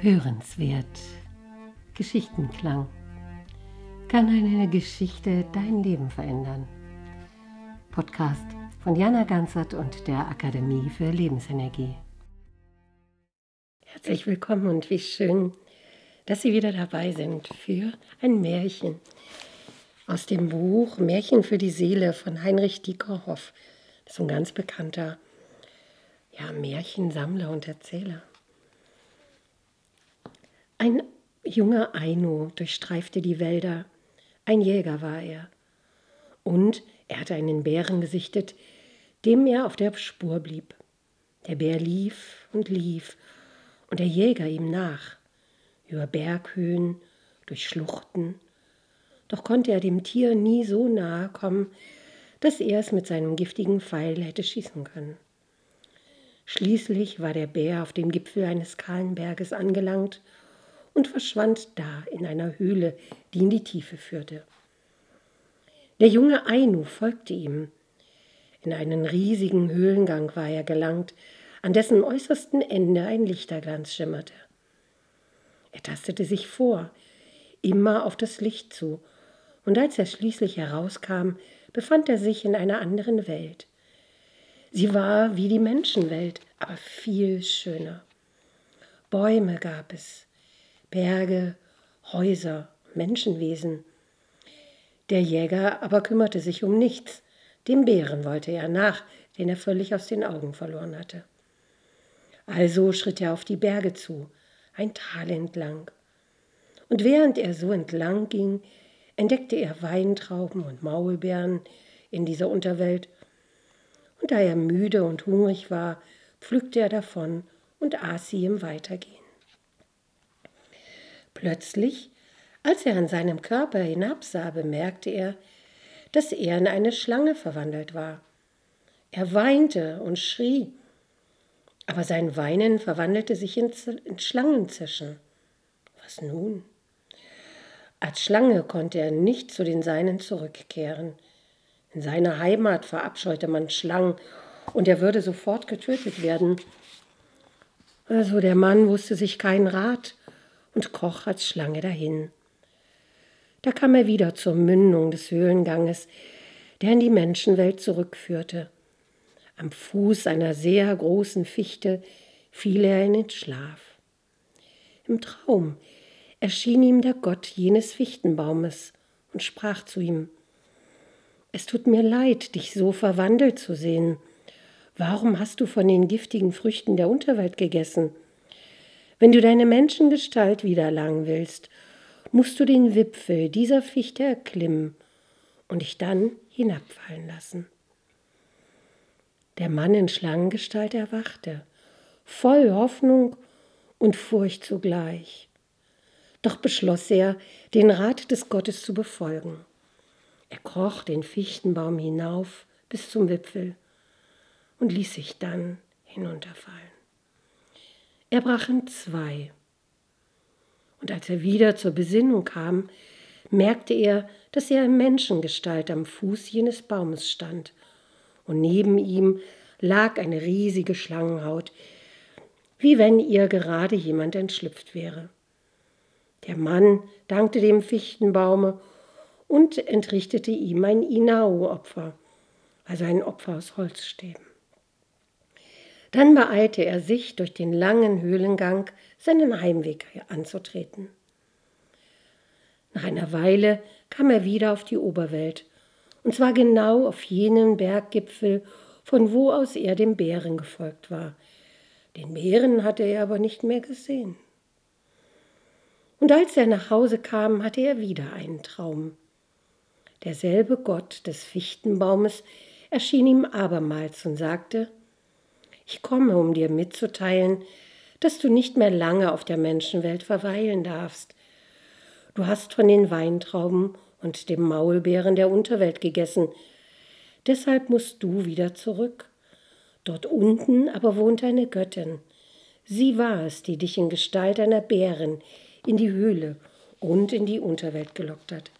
Hörenswert. Geschichtenklang. Kann eine Geschichte dein Leben verändern? Podcast von Jana Ganzert und der Akademie für Lebensenergie. Herzlich willkommen und wie schön, dass Sie wieder dabei sind für ein Märchen aus dem Buch Märchen für die Seele von Heinrich Diekerhoff. Das ist ein ganz bekannter ja, Märchensammler und Erzähler. Ein junger Ainu durchstreifte die Wälder. Ein Jäger war er. Und er hatte einen Bären gesichtet, dem er auf der Spur blieb. Der Bär lief und lief und der Jäger ihm nach, über Berghöhen, durch Schluchten. Doch konnte er dem Tier nie so nahe kommen, dass er es mit seinem giftigen Pfeil hätte schießen können. Schließlich war der Bär auf dem Gipfel eines kahlen Berges angelangt und verschwand da in einer Höhle, die in die Tiefe führte. Der junge Ainu folgte ihm. In einen riesigen Höhlengang war er gelangt, an dessen äußersten Ende ein Lichterglanz schimmerte. Er tastete sich vor, immer auf das Licht zu, und als er schließlich herauskam, befand er sich in einer anderen Welt. Sie war wie die Menschenwelt, aber viel schöner. Bäume gab es, Berge, Häuser, Menschenwesen. Der Jäger aber kümmerte sich um nichts, dem Bären wollte er nach, den er völlig aus den Augen verloren hatte. Also schritt er auf die Berge zu, ein Tal entlang. Und während er so entlang ging, entdeckte er Weintrauben und Maulbeeren in dieser Unterwelt, und da er müde und hungrig war, pflückte er davon und aß sie im Weitergehen. Plötzlich, als er an seinem Körper hinabsah, bemerkte er, dass er in eine Schlange verwandelt war. Er weinte und schrie, aber sein Weinen verwandelte sich in, in Schlangenzischen. Was nun? Als Schlange konnte er nicht zu den Seinen zurückkehren. In seiner Heimat verabscheute man Schlangen und er würde sofort getötet werden. Also der Mann wusste sich keinen Rat und kroch als Schlange dahin. Da kam er wieder zur Mündung des Höhlenganges, der in die Menschenwelt zurückführte. Am Fuß einer sehr großen Fichte fiel er in den Schlaf. Im Traum erschien ihm der Gott jenes Fichtenbaumes und sprach zu ihm Es tut mir leid, dich so verwandelt zu sehen. Warum hast du von den giftigen Früchten der Unterwelt gegessen? Wenn du deine Menschengestalt wiedererlangen willst, musst du den Wipfel dieser Fichte erklimmen und dich dann hinabfallen lassen. Der Mann in Schlangengestalt erwachte, voll Hoffnung und Furcht zugleich. Doch beschloss er, den Rat des Gottes zu befolgen. Er kroch den Fichtenbaum hinauf bis zum Wipfel und ließ sich dann hinunterfallen. Er brach in zwei. Und als er wieder zur Besinnung kam, merkte er, dass er in Menschengestalt am Fuß jenes Baumes stand, und neben ihm lag eine riesige Schlangenhaut, wie wenn ihr gerade jemand entschlüpft wäre. Der Mann dankte dem Fichtenbaume und entrichtete ihm ein Inao-Opfer, also ein Opfer aus Holzstäben. Dann beeilte er sich, durch den langen Höhlengang seinen Heimweg anzutreten. Nach einer Weile kam er wieder auf die Oberwelt, und zwar genau auf jenen Berggipfel, von wo aus er dem Bären gefolgt war. Den Bären hatte er aber nicht mehr gesehen. Und als er nach Hause kam, hatte er wieder einen Traum. Derselbe Gott des Fichtenbaumes erschien ihm abermals und sagte, ich komme, um dir mitzuteilen, dass du nicht mehr lange auf der Menschenwelt verweilen darfst. Du hast von den Weintrauben und dem Maulbeeren der Unterwelt gegessen. Deshalb musst du wieder zurück. Dort unten aber wohnt eine Göttin. Sie war es, die dich in Gestalt einer Bärin in die Höhle und in die Unterwelt gelockt hat.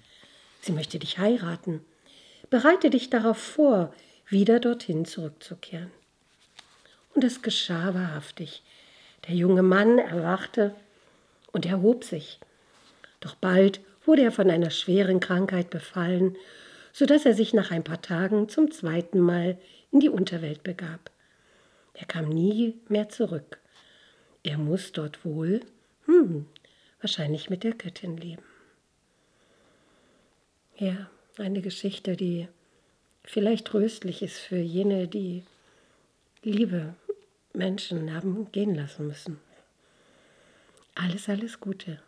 Sie möchte dich heiraten. Bereite dich darauf vor, wieder dorthin zurückzukehren. Und es geschah wahrhaftig. Der junge Mann erwachte und erhob sich. Doch bald wurde er von einer schweren Krankheit befallen, so dass er sich nach ein paar Tagen zum zweiten Mal in die Unterwelt begab. Er kam nie mehr zurück. Er muss dort wohl, hm, wahrscheinlich mit der Göttin leben. Ja, eine Geschichte, die vielleicht tröstlich ist für jene, die liebe Menschen haben gehen lassen müssen. Alles, alles Gute.